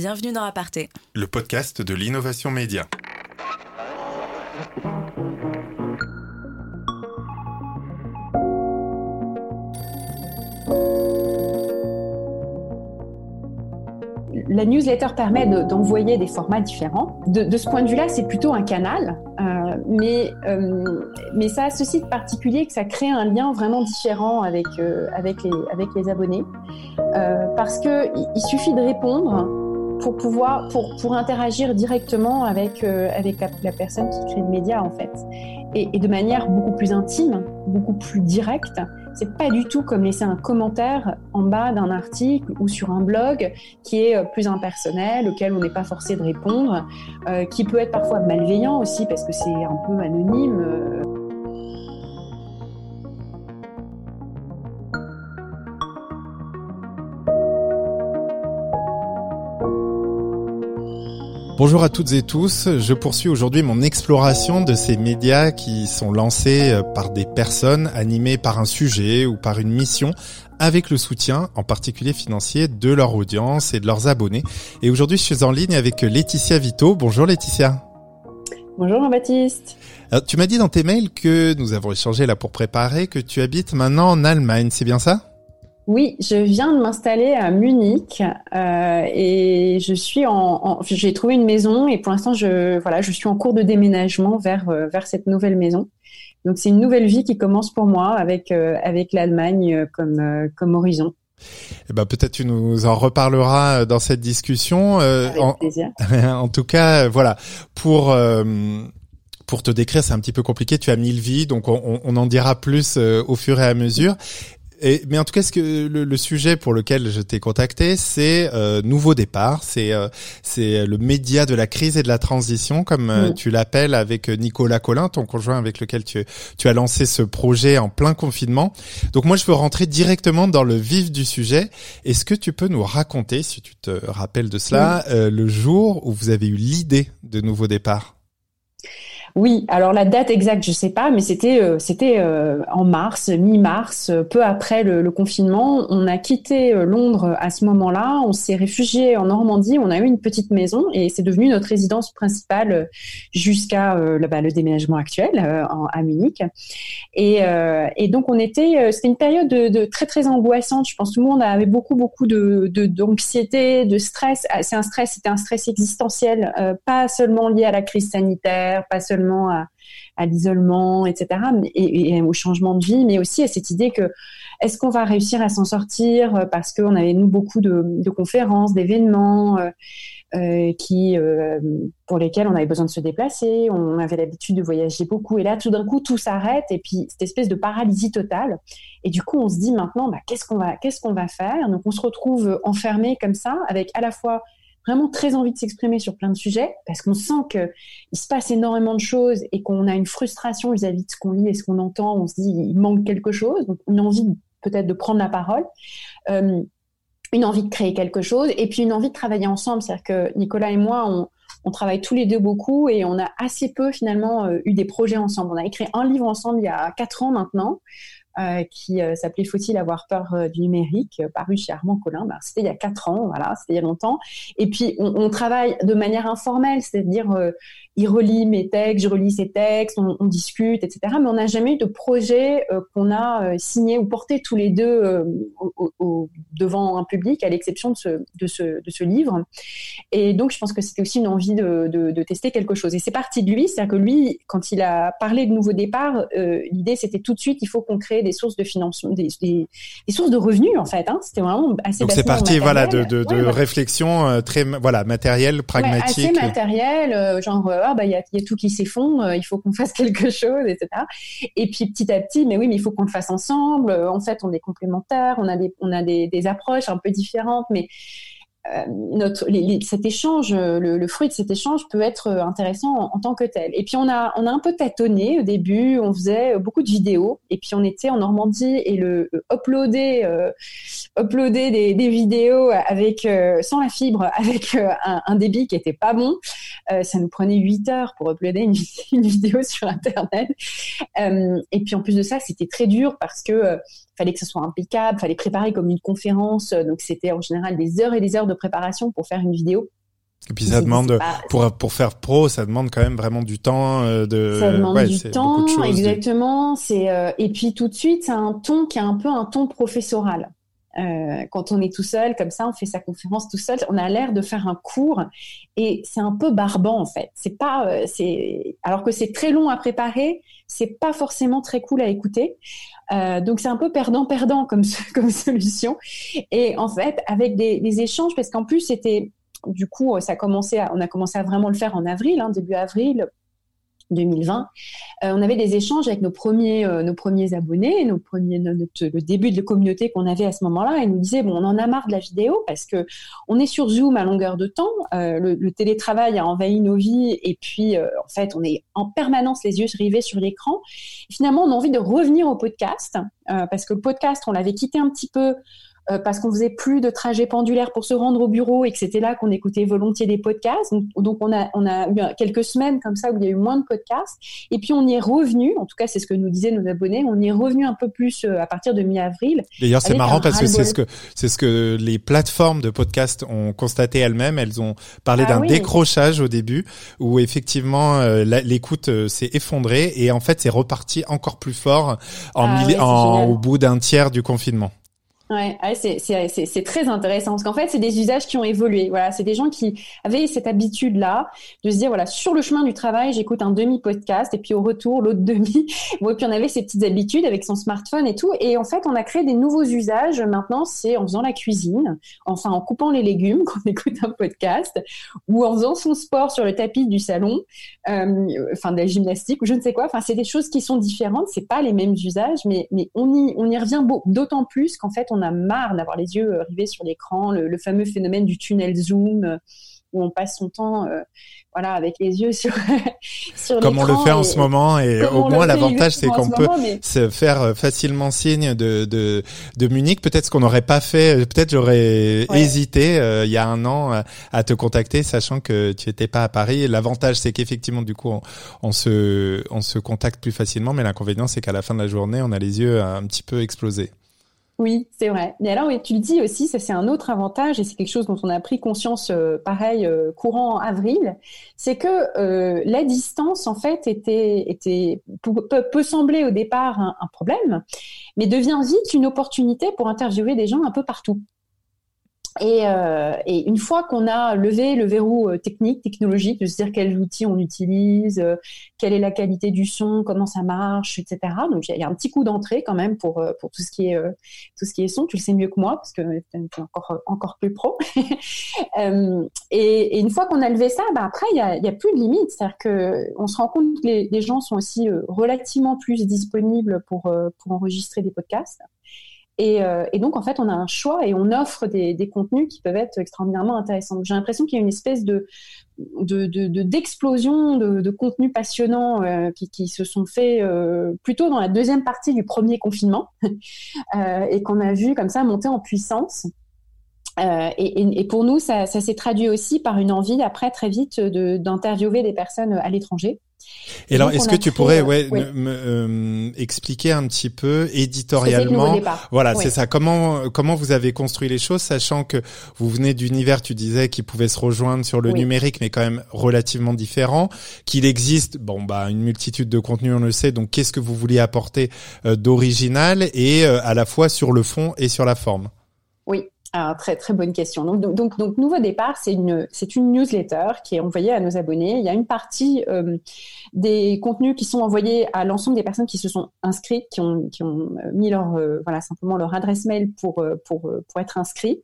Bienvenue dans Aparté, le podcast de l'innovation média. La newsletter permet d'envoyer des formats différents. De, ce point de vue-là, c'est plutôt un canal, euh, mais, euh, mais ça a ceci de particulier que ça crée un lien vraiment différent avec, euh, avec, les, avec les abonnés, parce qu'il il suffit de répondre pour pouvoir pour, pour interagir directement avec avec la, personne qui crée le média en fait et, et, de manière beaucoup plus intime beaucoup plus directe c'est pas du tout comme laisser un commentaire en bas d'un article ou sur un blog qui est euh, plus impersonnel, auquel on n'est pas forcé de répondre, euh, qui peut être parfois malveillant aussi parce que c'est un peu anonyme. Bonjour à toutes et tous, je poursuis aujourd'hui mon exploration de ces médias qui sont lancés euh, par des personnes animées par un sujet ou par une mission avec le soutien, en particulier financier, de leur audience et de leurs abonnés. Et aujourd'hui, je suis en ligne avec Laetitia Vito. Bonjour Laetitia. Bonjour Jean-Baptiste. Tu m'as dit dans tes mails que nous avons échangé là pour préparer que tu habites maintenant en Allemagne, c'est bien ça? Oui, je viens de m'installer à Munich euh, et je suis en, j'ai trouvé une maison et pour l'instant je voilà je suis en cours de déménagement vers euh, vers cette nouvelle maison. Donc c'est une nouvelle vie qui commence pour moi avec euh, avec l'Allemagne comme comme horizon. Eh ben peut-être tu nous en reparleras dans cette discussion. Avec en, plaisir. en tout cas, voilà pour pour te décrire, c'est un petit peu compliqué. Tu as mille vies, donc on, on en dira plus au fur et à mesure mais en tout cas, ce que le, sujet pour lequel je t'ai contacté, c'est euh, nouveau départ. C'est euh, c'est le média de la crise et de la transition, comme euh, tu l'appelles, avec Nicolas Collin, ton conjoint avec lequel tu tu as lancé ce projet en plein confinement. Donc moi, je veux rentrer directement dans le vif du sujet. Est-ce que tu peux nous raconter, si tu te rappelles de cela, le jour où vous avez eu l'idée de nouveau départ? Oui, alors la date exacte, je sais pas, mais c'était euh, euh, en mars, mi-mars, euh, peu après le, confinement. On a quitté Londres à ce moment-là, on s'est réfugié en Normandie, on a eu une petite maison et c'est devenu notre résidence principale jusqu'à bah, le déménagement actuel à Munich. Et, donc on était, c'était une période de, très très angoissante. Je pense que tout le monde avait beaucoup beaucoup d'anxiété, de, de, stress. Ah, c'est un stress, c'était un stress existentiel, pas seulement lié à la crise sanitaire, pas seulement à, l'isolement, etc., et, au changement de vie, mais aussi à cette idée que est-ce qu'on va réussir à s'en sortir euh, parce qu'on avait nous beaucoup de, conférences, d'événements euh, euh, qui pour lesquels on avait besoin de se déplacer, on avait l'habitude de voyager beaucoup, et là tout d'un coup tout s'arrête et puis cette espèce de paralysie totale. Et du coup on se dit maintenant bah, qu'est-ce qu'on va qu'est-ce qu'on va faire? Donc on se retrouve enfermé comme ça avec à la fois vraiment très envie de s'exprimer sur plein de sujets parce qu'on sent que il se passe énormément de choses et qu'on a une frustration vis-à-vis de ce qu'on lit et ce qu'on entend. On se dit il manque quelque chose, donc une envie peut-être de prendre la parole. Euh, une envie de créer quelque chose et puis une envie de travailler ensemble. C'est-à-dire que Nicolas et moi, on, on, travaille tous les deux beaucoup et on a assez peu finalement euh, eu des projets ensemble. On a écrit un livre ensemble il y a quatre ans maintenant. Euh, qui euh, s'appelait Faut-il avoir peur euh, du numérique, paru chez Armand Collin. Ben, c'était il y a quatre ans, voilà, c'était il y a longtemps. Et puis on, on travaille de manière informelle, c'est-à-dire il relit mes textes, je relis ses textes, on, on discute, etc. Mais on n'a jamais eu de projet qu'on a signé ou porté tous les deux au, au, devant un public, à l'exception de ce, de, ce, de ce livre. Et donc je pense que c'était aussi une envie de, tester quelque chose. Et c'est parti de lui, c'est-à-dire que lui, quand il a parlé de nouveau départ, l'idée c'était tout de suite, il faut qu'on crée des sources de financement, des, des, sources de revenus en fait. Hein. C'était vraiment assez. Donc c'est parti, voilà, de, de réflexion euh, très, voilà, matérielle, pragmatique. Ouais, assez matériel, euh, genre euh, ah bah il y a, tout qui s'effondre, il faut qu'on fasse quelque chose, etc. Et puis petit à petit, mais oui, mais il faut qu'on le fasse ensemble. En fait, on est complémentaires, on a des, on a des approches un peu différentes, mais euh, notre, cet échange, le, fruit de cet échange peut être intéressant en, tant que tel. Et puis on a, on a un peu tâtonné au début, on faisait beaucoup de vidéos, et puis on était en Normandie et le euh, uploader, euh, uploader des, vidéos avec sans la fibre, avec un, débit qui était pas bon, ça nous prenait 8 heures pour uploader une vidéo sur Internet. et puis en plus de ça, c'était très dur parce que fallait que ce soit impeccable, fallait préparer comme une conférence. Donc c'était en général des heures et des heures de préparation pour faire une vidéo. Et puis ça demande pour pour faire pro, ça demande quand même vraiment du temps euh, de. Ça demande du temps, exactement. C'est euh, et puis tout de suite, c'est un ton qui a un peu un ton professoral. Euh, quand on est tout seul, comme ça, on fait sa conférence tout seul, on a l'air de faire un cours et c'est un peu barbant en fait. C'est pas, euh, c'est alors que c'est très long à préparer, c'est pas forcément très cool à écouter. Euh, donc c'est un peu perdant-perdant comme comme solution. Et en fait, avec des, des échanges, parce qu'en plus c'était du coup, ça a commencé on a commencé à vraiment le faire en avril, hein, début avril, 2020, euh, on avait des échanges avec nos premiers, euh, nos premiers abonnés, nos premiers, notre, le début de la communauté qu'on avait à ce moment-là. Ils nous disaient bon, on en a marre de la vidéo parce que on est sur Zoom à longueur de temps. Euh, le, télétravail a envahi nos vies et puis en fait, on est en permanence les yeux rivés sur l'écran. Finalement, on a envie de revenir au podcast parce que le podcast, on l'avait quitté un petit peu euh, parce qu'on faisait plus de trajets pendulaires pour se rendre au bureau et que c'était là qu'on écoutait volontiers des podcasts. Donc, on a on a eu quelques semaines comme ça où il y a eu moins de podcasts. Et puis on y est revenu. En tout cas, c'est ce que nous disaient nos abonnés. On y est revenu un peu plus euh, à partir de mi-avril. D'ailleurs, c'est marrant parce que c'est ce que c'est ce que les plateformes de podcasts ont constaté elles-mêmes. Elles ont parlé ah d'un décrochage au début où effectivement euh, l'écoute s'est effondrée et en fait c'est reparti encore plus fort en, ah en au bout d'un tiers du confinement. Ouais, c'est très intéressant parce qu'en fait, c'est des usages qui ont évolué. Voilà, c'est des gens qui avaient cette habitude-là de se dire voilà, sur le chemin du travail, j'écoute un demi podcast et puis au retour l'autre demi. Bon, et puis on avait ces petites habitudes avec son smartphone et tout. Et en fait, on a créé des nouveaux usages. Maintenant, c'est en faisant la cuisine, enfin en coupant les légumes qu'on écoute un podcast, ou en faisant son sport sur le tapis du salon, euh, enfin de la gymnastique ou je ne sais quoi. Enfin, c'est des choses qui sont différentes. C'est pas les mêmes usages, mais mais on y on y revient d'autant plus qu'en fait on on a marre d'avoir les yeux euh, rivés sur l'écran, le, fameux phénomène du tunnel zoom euh, où on passe son temps euh, voilà avec les yeux sur sur comme on le fait en ce moment et au moins l'avantage c'est qu'on peut se faire facilement signe de de, de Munich. Peut-être ce qu'on n'aurait pas fait peut-être j'aurais hésité il y a un an à te contacter sachant que tu étais pas à Paris. L'avantage c'est qu'effectivement du coup on, on, se on se contacte plus facilement mais l'inconvénient c'est qu'à la fin de la journée on a les yeux un petit peu explosés oui, c'est vrai. Mais alors, tu le dis aussi, ça c'est un autre avantage et c'est quelque chose dont on a pris conscience, euh, pareil, euh, courant avril, c'est que euh, la distance, en fait, était, était peut, sembler au départ un, problème, mais devient vite une opportunité pour interviewer des gens un peu partout. Et, euh, et, une fois qu'on a levé le verrou euh, technique, technologique, de se dire quels outils on utilise, euh, quelle est la qualité du son, comment ça marche, etc. Donc il y, a un petit coup d'entrée quand même pour pour tout ce qui est tout ce qui est son. Tu le sais mieux que moi parce que tu es encore encore plus pro. et, une fois qu'on a levé ça, bah après il y a, a plus de limite. C'est-à-dire que on se rend compte que les, les gens sont aussi relativement plus disponibles pour pour enregistrer des podcasts. Et, euh, et, donc, en fait, on a un choix et on offre des, contenus qui peuvent être extraordinairement intéressants. J'ai l'impression qu'il y a une espèce de d'explosion de, contenus passionnants euh, qui, se sont faits euh, plutôt dans la deuxième partie du premier confinement et qu'on a vu comme ça monter en puissance. Et, pour nous, ça s'est traduit aussi par une envie après très vite d'interviewer des personnes à l'étranger. Et, alors, est-ce que tu pourrais, ouais, me, euh, expliquer un petit peu éditorialement, voilà, c'est ça. Comment comment vous avez construit les choses, sachant que vous venez d'univers, tu disais, qui pouvait se rejoindre sur le numérique, mais quand même relativement différent, qu'il existe, bon bah une multitude de contenus, on le sait. Donc, qu'est-ce que vous vouliez apporter euh, d'original et euh, à la fois sur le fond et sur la forme? Oui. Ah, très très bonne question. Donc donc donc, nouveau départ, c'est une c'est une newsletter qui est envoyée à nos abonnés. Il y a une partie euh, des contenus qui sont envoyés à l'ensemble des personnes qui se sont inscrites, qui ont qui ont euh, mis leur euh, voilà simplement leur adresse mail pour pour pour être inscrits.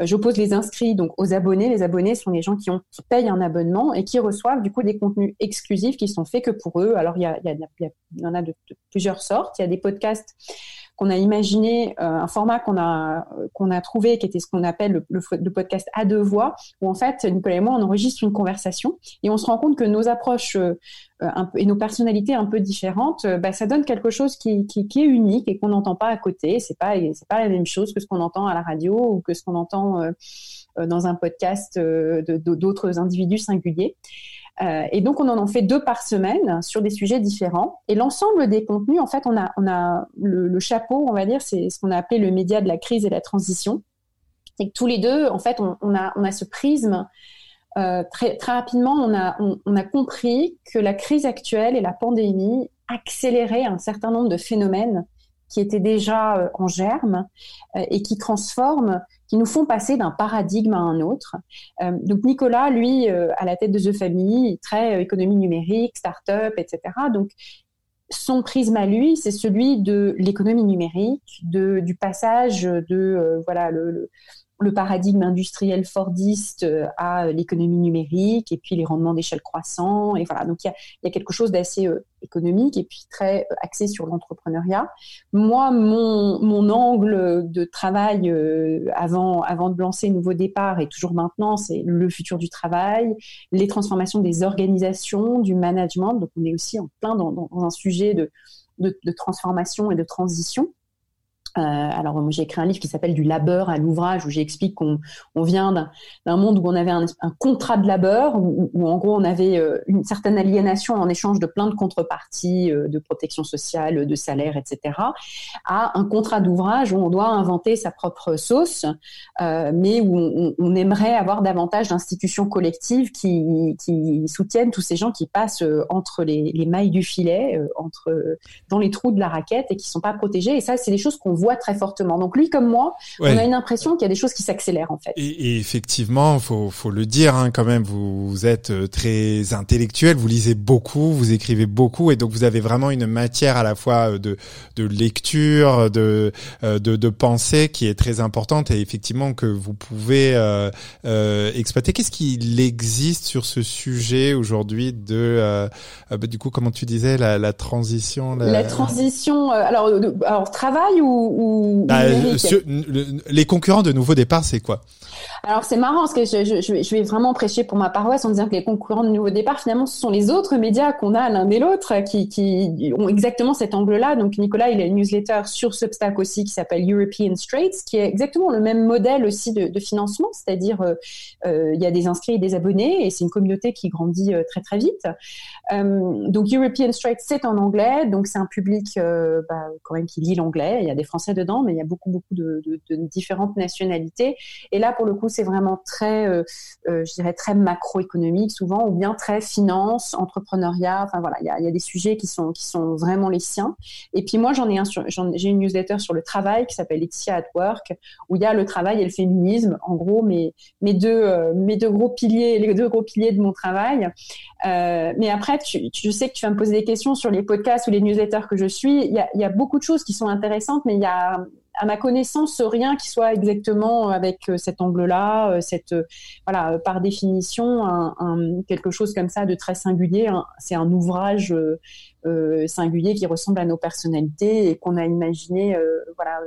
J'oppose les inscrits donc aux abonnés. Les abonnés sont les gens qui ont qui payent un abonnement et qui reçoivent du coup des contenus exclusifs qui sont faits que pour eux. Alors il y a il y, a, il y en a de plusieurs sortes. Il y a des podcasts qu'on a imaginé euh, un format qu'on a qu'on a trouvé qui était ce qu'on appelle le, podcast à deux voix où en fait Nicolas et moi on enregistre une conversation et on se rend compte que nos approches euh, et nos personnalités un peu différentes euh, bah, ça donne quelque chose qui, qui, qui est unique et qu'on n'entend pas à côté c'est pas c'est pas la même chose que ce qu'on entend à la radio ou que ce qu'on entend dans un podcast d'autres individus singuliers. Euh, et donc, on en fait deux par semaine sur des sujets différents. Et l'ensemble des contenus, en fait, on a, le, chapeau, on va dire, c'est ce qu'on a appelé le média de la crise et la transition. C'est que tous les deux, en fait, on, a, ce prisme. Euh, très, rapidement, on a, compris que la crise actuelle et la pandémie accéléraient un certain nombre de phénomènes qui étaient déjà euh, en germe et qui transforment, qui nous font passer d'un paradigme à un autre. Euh, donc Nicolas, lui, à la tête de The Family, très économie numérique, start-up, etc. Donc son prisme à lui, c'est celui de l'économie numérique, de, du passage de voilà le paradigme industriel fordiste euh, à l'économie numérique et puis les rendements d'échelle croissants et voilà donc il y a, quelque chose d'assez euh, économique et puis très euh, axé sur l'entrepreneuriat. Moi mon, mon angle de travail avant avant de lancer Nouveau Départ et toujours maintenant c'est le futur du travail, les transformations des organisations, du management donc on est aussi en plein dans, un sujet de, de transformation et de transition. Euh, alors j'ai écrit un livre qui s'appelle Du labeur à l'ouvrage où j'explique qu'on on vient d'un monde où on avait un, contrat de labeur où, en gros on avait euh, une certaine aliénation en échange de plein de contreparties, euh, de protection sociale, de salaire, etc. à un contrat d'ouvrage où on doit inventer sa propre sauce, mais où on, aimerait avoir davantage d'institutions collectives qui, soutiennent tous ces gens qui passent entre les, les mailles du filet, entre dans les trous de la raquette et qui sont pas protégés. Et ça c'est des choses qu'on voit très fortement. Donc lui comme moi, on a une impression qu'il y a des choses qui s'accélèrent en fait. Et, et effectivement, faut faut le dire hein, quand même, vous, êtes euh, très intellectuel, vous lisez beaucoup, vous écrivez beaucoup, et donc vous avez vraiment une matière à la fois de de lecture, de euh, de, de pensée qui est très importante et effectivement que vous pouvez euh, euh exploiter. Qu'est-ce qu'il existe sur ce sujet aujourd'hui de euh, bah, du coup comment tu disais la, la transition la... la transition alors alors travail ou ou, bah, les concurrents de nouveau départ, c'est quoi? Alors c'est marrant parce que je, je, je, vais vraiment prêcher pour ma paroisse en disant que les concurrents de Nouveau Départ, finalement, ce sont les autres médias qu'on a l'un et l'autre qui, qui ont exactement cet angle-là. Donc Nicolas, il a une newsletter sur Substack aussi qui s'appelle European Straits, qui est exactement le même modèle aussi de, de financement, c'est-à-dire euh, euh, il y a des inscrits et des abonnés et c'est une communauté qui grandit euh, très très vite. Euh, donc European Straits, c'est en anglais, donc c'est un public euh, bah, quand même qui lit l'anglais. Il y a des Français dedans, mais il y a beaucoup beaucoup de, différentes nationalités. Et là, pour le coup, c'est vraiment très, euh, je dirais, très macroéconomique souvent, ou bien très finance, entrepreneuriat. Enfin voilà, il y a, des sujets qui sont qui sont vraiment les siens. Et puis moi, j'en ai un j'ai une newsletter sur le travail qui s'appelle Laetitia at Work, où il y a le travail et le féminisme, en gros, mes deux mes deux gros piliers, les deux gros piliers de mon travail. Mais après, tu, sais que tu vas me poser des questions sur les podcasts ou les newsletters que je suis. Il y a, beaucoup de choses qui sont intéressantes, mais il y a à ma connaissance, rien qui soit exactement avec euh, cet angle-là, euh, cette euh, voilà, par définition, quelque chose comme ça de très singulier. C'est un ouvrage euh, singulier qui ressemble à nos personnalités et qu'on a imaginé, euh, voilà,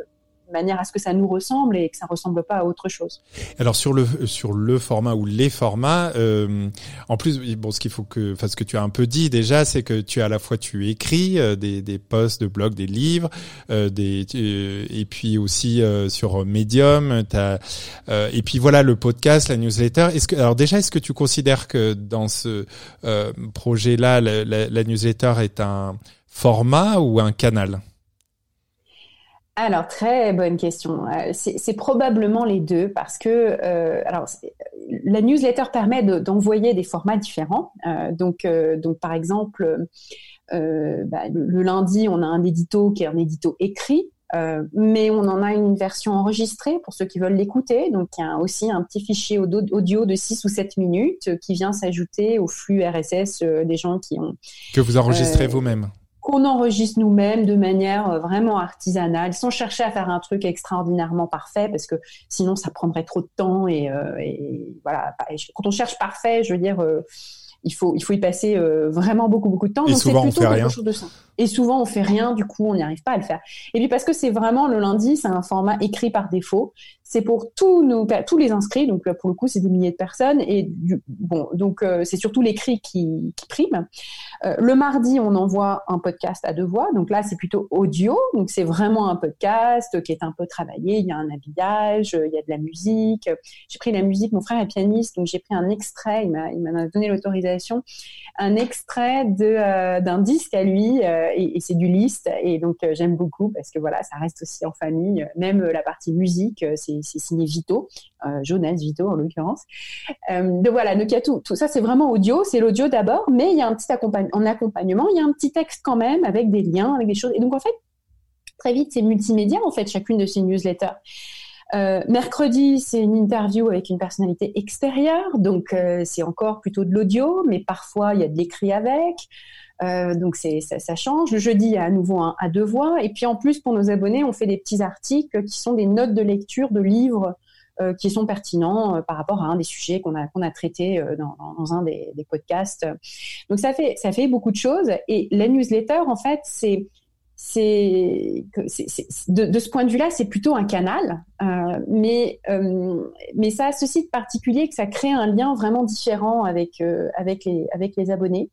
manière à ce que ça nous ressemble et que ça ressemble pas à autre chose. Alors sur le sur le format ou les formats, euh, en plus bon ce qu'il faut que, enfin ce que tu as un peu dit déjà, c'est que tu à la fois tu écris euh, des des posts de blog, des livres, euh, des et puis aussi euh, sur Medium, as, euh, et puis voilà le podcast, la newsletter. Est-ce que alors déjà est-ce que tu considères que dans ce projet là la, la newsletter est un format ou un canal? Alors très bonne question. Euh, c'est probablement les deux parce que euh, alors la newsletter permet d'envoyer des formats différents. Euh, donc euh, donc par exemple bah, le, le, lundi on a un édito qui est un édito écrit. mais on en a une version enregistrée pour ceux qui veulent l'écouter. Donc, il y a aussi un petit fichier audio de 6 ou 7 minutes qui vient s'ajouter au flux RSS des gens qui ont... Que vous enregistrez vous-même qu'on enregistre nous-mêmes de manière euh, vraiment artisanale, sans chercher à faire un truc extraordinairement parfait, parce que sinon ça prendrait trop de temps et, euh, et voilà. Quand on cherche parfait, je veux dire, euh, il faut il faut y passer euh, vraiment beaucoup beaucoup de temps. Et Donc souvent c'est plutôt on fait rien. Chose de ça. Et souvent, on fait rien, du coup, on n'y arrive pas à le faire. Et puis parce que c'est vraiment le lundi, c'est un format écrit par défaut. C'est pour tous nos, tous les inscrits, donc pour le coup, c'est des milliers de personnes. Et bon, donc euh, c'est surtout l'écrit qui, prime. Euh, le mardi, on envoie un podcast à deux voix. Donc là, c'est plutôt audio. Donc c'est vraiment un podcast qui est un peu travaillé. Il y a un habillage, il y a de la musique. J'ai pris la musique. Mon frère est pianiste, donc j'ai pris un extrait. Il m'a, donné l'autorisation, un extrait euh, d'un disque à lui, et, et c'est du liste. Et donc j'aime beaucoup parce que voilà, ça reste aussi en famille. Même la partie musique, c'est signé Vito, euh, Jonas Vito en l'occurrence. Euh, donc voilà, donc il y a tout, tout ça, c'est vraiment audio, c'est l'audio d'abord, mais il y a un petit accompagnement, en accompagnement, il y a un petit texte quand même avec des liens, avec des choses. Et donc en fait, très vite, c'est multimédia en fait chacune de ces newsletters. Euh, mercredi, c'est une interview avec une personnalité extérieure, donc c'est encore plutôt de l'audio, mais parfois il y a de l'écrit avec. Euh, donc ça, change. Le jeudi, il y a à nouveau un à deux voix. Et puis en plus, pour nos abonnés, on fait des petits articles qui sont des notes de lecture de livres euh, qui sont pertinents euh, par rapport à un des sujets qu'on a qu'on a traité euh, dans, un des, des, podcasts. Donc ça fait ça fait beaucoup de choses. Et la newsletter, en fait, c'est c'est de, ce point de vue-là, c'est plutôt un canal, euh, mais euh, mais ça a ceci de particulier que ça crée un lien vraiment différent avec avec les avec les abonnés.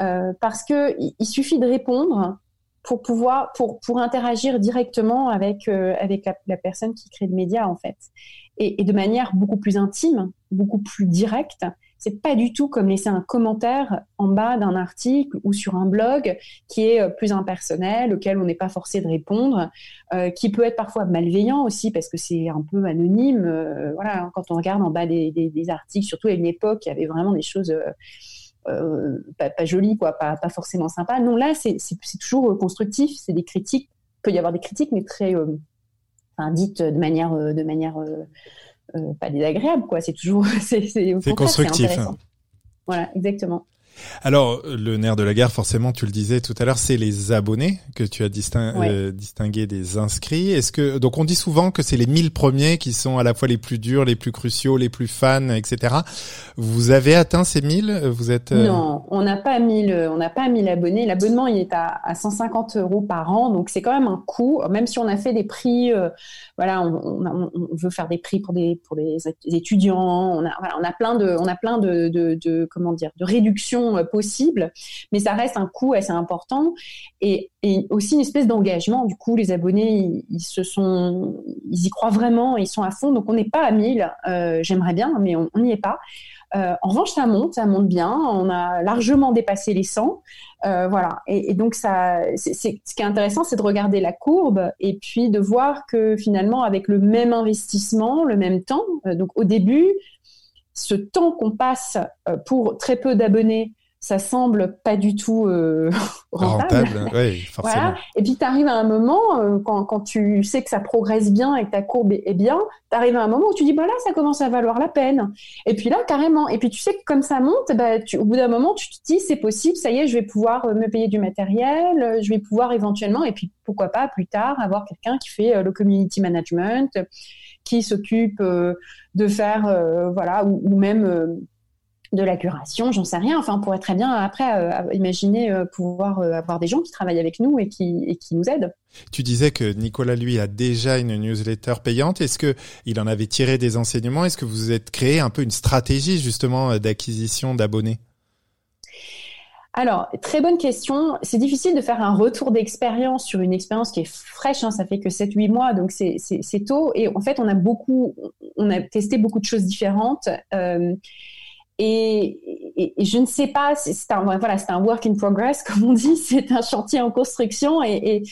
Euh, parce que il, suffit de répondre pour pouvoir pour pour interagir directement avec euh, avec la, personne qui crée le média en fait et, de manière beaucoup plus intime beaucoup plus directe c'est pas du tout comme laisser un commentaire en bas d'un article ou sur un blog qui est euh, plus impersonnel auquel on n'est pas forcé de répondre euh, qui peut être parfois malveillant aussi parce que c'est un peu anonyme euh, voilà quand on regarde en bas des, articles surtout à une époque il y avait vraiment des choses pas, pas, joli, quoi, pas, forcément sympa. Non, là, c'est toujours constructif. C'est des critiques. Il peut y avoir des critiques, mais très, dites de manière, de manière pas désagréable, quoi. C'est toujours, c'est constructif. Voilà, exactement. Alors, le nerf de la guerre, forcément, tu le disais tout à l'heure, c'est les abonnés que tu as euh, distingué des inscrits. Est-ce que donc on dit souvent que c'est les 1000 premiers qui sont à la fois les plus durs, les plus cruciaux, les plus fans, etc. Vous avez atteint ces 1000 Vous êtes euh, Non, on n'a pas 1000, on n'a pas 1000 abonnés. L'abonnement il est à, à, 150 euros par an, donc c'est quand même un coût. Même si on a fait des prix, euh, voilà, on, on, on, veut faire des prix pour des pour les étudiants. On a voilà, on a plein de on a plein de, de, de comment dire de réductions euh, possible, mais ça reste un coût assez important et, aussi une espèce d'engagement. Du coup, les abonnés, ils, se sont, ils y croient vraiment, ils sont à fond. Donc, on n'est pas à 1000. Euh, j'aimerais bien, mais on n'y est pas. Euh, en revanche, ça monte, ça monte bien. On a largement dépassé les 100. voilà. Et, donc, ça, ce qui est intéressant, c'est de regarder la courbe et puis de voir que finalement, avec le même investissement, le même temps, donc au début, ce temps qu'on passe pour très peu d'abonnés ça semble pas du tout euh, rentable. oui, forcément. Voilà. Et puis tu arrives à un moment, euh, quand, quand, tu sais que ça progresse bien et que ta courbe est, bien, tu arrives à un moment où tu dis, bah là, ça commence à valoir la peine. Et puis là, carrément. Et puis tu sais que comme ça monte, bah, tu, au bout d'un moment, tu te dis, c'est possible, ça y est, je vais pouvoir euh, me payer du matériel, je vais pouvoir éventuellement, et puis pourquoi pas plus tard, avoir quelqu'un qui fait le community management, qui s'occupe de faire, voilà, ou, ou même de la curation, j'en sais rien. Enfin, on pourrait très bien après euh, imaginer euh, pouvoir euh, avoir des gens qui travaillent avec nous et qui, et qui nous aident. Tu disais que Nicolas lui a déjà une newsletter payante. Est-ce que il en avait tiré des enseignements? Est-ce que vous êtes créé un peu une stratégie justement d'acquisition d'abonnés? Alors, très bonne question. C'est difficile de faire un retour d'expérience sur une expérience qui est fraîche. Hein, ça fait que 7-8 mois, donc c'est tôt. Et en fait, on a beaucoup, on a testé beaucoup de choses différentes. Euh, et, et, je ne sais pas, c'est un voilà, c'est un work in progress comme on dit, c'est un chantier en construction et,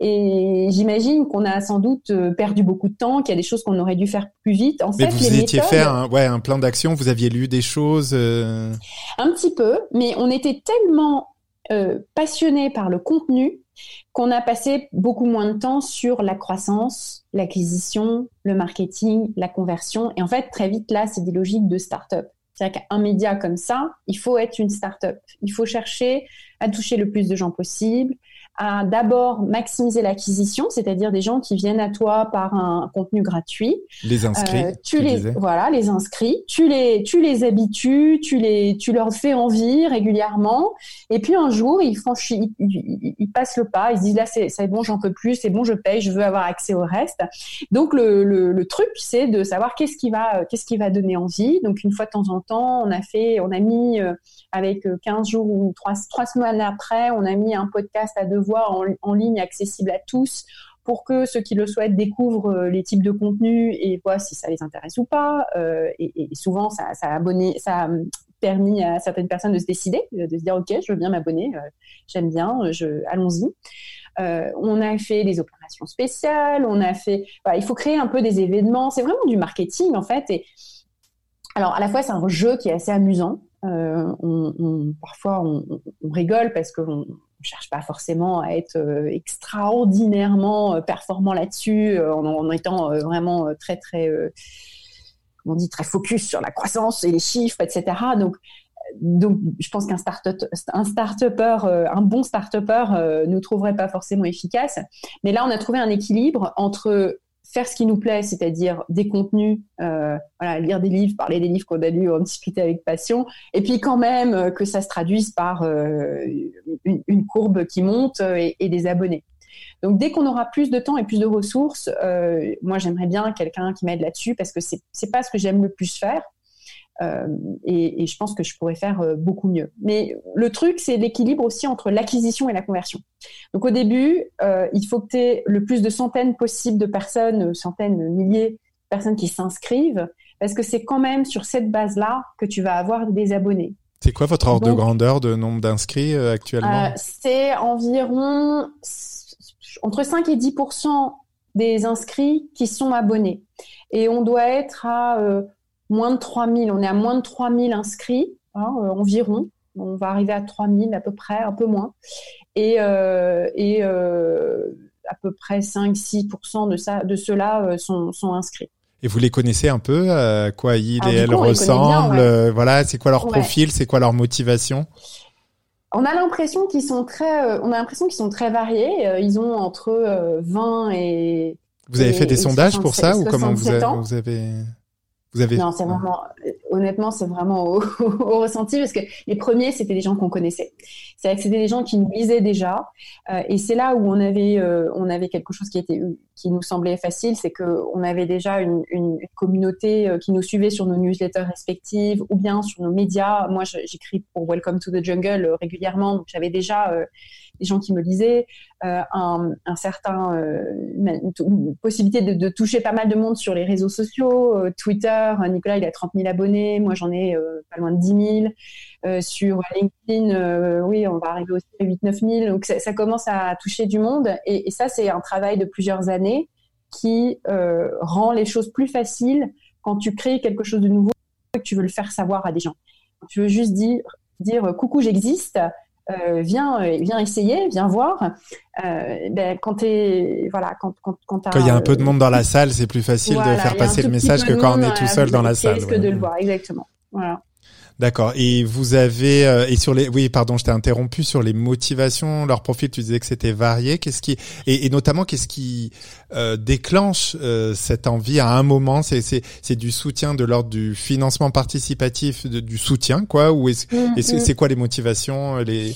et j'imagine qu'on a sans doute euh, perdu beaucoup de temps, qu'il y a des choses qu'on aurait dû faire plus vite. En mais fait, vous étiez fait un, ouais, un plan d'action, vous aviez lu des choses. Euh... Un petit peu, mais on était tellement euh, passionnés par le contenu qu'on a passé beaucoup moins de temps sur la croissance, l'acquisition, le marketing, la conversion. Et en fait, très vite là, c'est des logiques de start-up. C'est-à-dire qu'un média comme ça, il faut être une start-up. Il faut chercher à toucher le plus de gens possible, à d'abord maximiser l'acquisition, c'est-à-dire des gens qui viennent à toi par un contenu gratuit. Les inscrits. Euh, tu, les voilà, les inscrits. Tu les tu les habitues, tu les tu leur fais envie régulièrement. Et puis un jour, ils franchissent, ils, ils, passent le pas. Ils se disent là c'est c'est bon, j'en peux plus, c'est bon, je paye, je veux avoir accès au reste. Donc le le, le truc, c'est de savoir qu'est-ce qui va qu'est-ce qui va donner envie. Donc une fois de temps en temps, on a fait, on a mis euh, avec 15 euh, jours ou trois trois semaines après, on a mis un podcast à deux voix en, ligne accessible à tous pour que ceux qui le souhaitent découvrent euh, les types de contenus et voient si ça les intéresse ou pas. Euh, et, souvent, ça, ça, a abonné, ça permis à certaines personnes de se décider, de se dire ok, je veux bien m'abonner, euh, j'aime bien, je, allons-y. on a fait des opérations spéciales, on a fait, il faut créer un peu des événements. C'est vraiment du marketing en fait. Et alors à la fois c'est un jeu qui est assez amusant. on, parfois on, on, rigole parce qu'on on cherche pas forcément à être euh, extraordinairement euh, performant là-dessus euh, en, étant vraiment très très on dit très focus sur la croissance et les chiffres etc donc donc, je pense qu'un start un start un bon start-upper ne trouverait pas forcément efficace. Mais là, on a trouvé un équilibre entre faire ce qui nous plaît, c'est-à-dire des contenus, euh, lire des livres, parler des livres qu'on a lus, en discuter avec passion, et puis quand même euh, que ça se traduise par euh, une, courbe qui monte et, des abonnés. Donc dès qu'on aura plus de temps et plus de ressources, moi j'aimerais bien quelqu'un qui m'aide là-dessus parce que c'est c'est pas ce que j'aime le plus faire. Euh, et, et, je pense que je pourrais faire euh, beaucoup mieux. Mais le truc, c'est l'équilibre aussi entre l'acquisition et la conversion. Donc au début, euh, il faut que tu aies le plus de centaines possibles de personnes, centaines, milliers de personnes qui s'inscrivent, parce que c'est quand même sur cette base-là que tu vas avoir des abonnés. C'est quoi votre ordre de grandeur de nombre d'inscrits actuellement? C'est environ entre 5 et 10% des inscrits qui sont abonnés. Et on doit être à moins de 3000. On est à moins de 3000 inscrits hein, euh, environ. On va arriver à 3000 à peu près, un peu moins. Et, euh, et euh, à peu près 5-6% de, ça, de ceux-là sont, sont inscrits. Et vous les connaissez un peu, à quoi ils et elles ressemblent Voilà, c'est quoi leur profil, c'est quoi leur motivation? On a l'impression qu'ils sont très, on a l'impression qu'ils sont très variés. Ils ont entre 20 et. Vous avez fait des sondages pour ça ou comment vous vous avez non, c'est vraiment, honnêtement, c'est vraiment au, ressenti parce que les premiers, c'était des gens qu'on connaissait. C'est que c'était des gens qui nous lisaient déjà, euh, et c'est là où on avait, euh, on avait quelque chose qui était, qui nous semblait facile, c'est que on avait déjà une, une communauté euh, qui nous suivait sur nos newsletters respectives ou bien sur nos médias. Moi, j'écris pour Welcome to the Jungle régulièrement, donc j'avais déjà des gens qui me lisaient, euh, un, certain euh, possibilité de, toucher pas mal de monde sur les réseaux sociaux, euh, Twitter, Nicolas il a 30 000 abonnés, moi j'en ai pas loin de 10 000. sur LinkedIn, oui, on va arriver aussi à 8-9 000. Donc ça, commence à toucher du monde. Et, ça, c'est un travail de plusieurs années qui rend les choses plus faciles quand tu crées quelque chose de nouveau et que tu veux le faire savoir à des gens. Tu veux juste dire coucou, j'existe. Euh, viens, euh, viens essayer, viens voir. Euh, ben, quand es, voilà, quand quand quand, il y a un peu de monde dans la salle, c'est plus facile de faire passer le message que quand on est tout seul dans la salle. que de le voir, exactement. Voilà. D'accord. Et vous avez euh, et sur les oui pardon je t'ai interrompu sur les motivations leur profil tu disais que c'était varié qu'est-ce qui et, et notamment qu'est-ce qui euh, déclenche euh, cette envie à un moment? C'est c'est c'est du soutien de l'ordre du financement participatif de, du soutien quoi? Ou est-ce mm, mm. c'est quoi les motivations les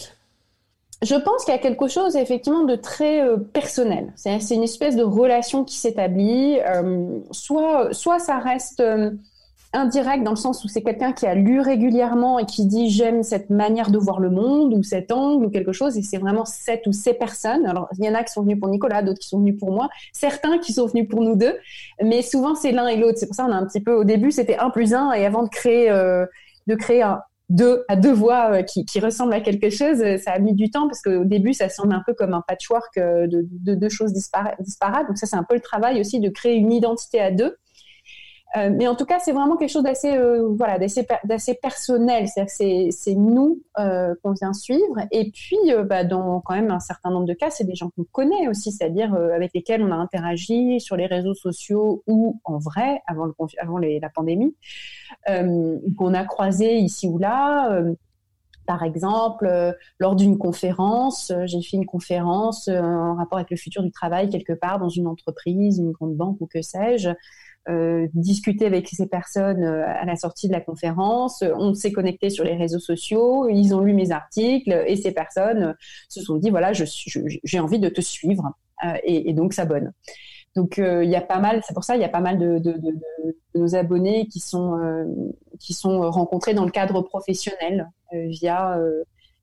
je pense qu'il y a quelque chose effectivement de très personnel. C'est une espèce de relation qui s'établit. soit, soit ça reste indirect dans le sens où c'est quelqu'un qui a lu régulièrement et qui dit j'aime cette manière de voir le monde ou cet angle ou quelque chose et c'est vraiment cette ou ces personnes. Alors il y en a qui sont venus pour Nicolas, d'autres qui sont venus pour moi, certains qui sont venus pour nous deux, mais souvent c'est l'un et l'autre. C'est pour ça on a un petit peu au début c'était un plus un et avant de créer euh, de créer un deux à deux voix euh, qui, qui ressemblent à quelque chose, ça a mis du temps parce qu'au début ça semble un peu comme un patchwork euh, de deux choses disparates. Donc ça c'est un peu le travail aussi de créer une identité à deux. Euh, mais en tout cas, c'est vraiment quelque chose d'assez, euh, voilà, d'assez, personnel. C'est, c'est nous euh, qu'on vient suivre. Et puis, bah, dans quand même un certain nombre de cas, c'est des gens qu'on connaît aussi, c'est-à-dire avec lesquels on a interagi sur les réseaux sociaux ou en vrai avant, le, avant la pandémie, qu'on a croisé ici ou là Par exemple, lors d'une conférence, j'ai fait une conférence en rapport avec le futur du travail quelque part dans une entreprise, une grande banque ou que sais-je. Euh, discuter avec ces personnes euh, à la sortie de la conférence. On s'est connecté sur les réseaux sociaux, ils ont lu mes articles et ces personnes se sont dit voilà, j'ai envie de te suivre euh, et, et, donc s'abonnent. Donc il y a pas mal, c'est pour ça il y a pas mal de, nos abonnés qui sont qui sont rencontrés dans le cadre professionnel via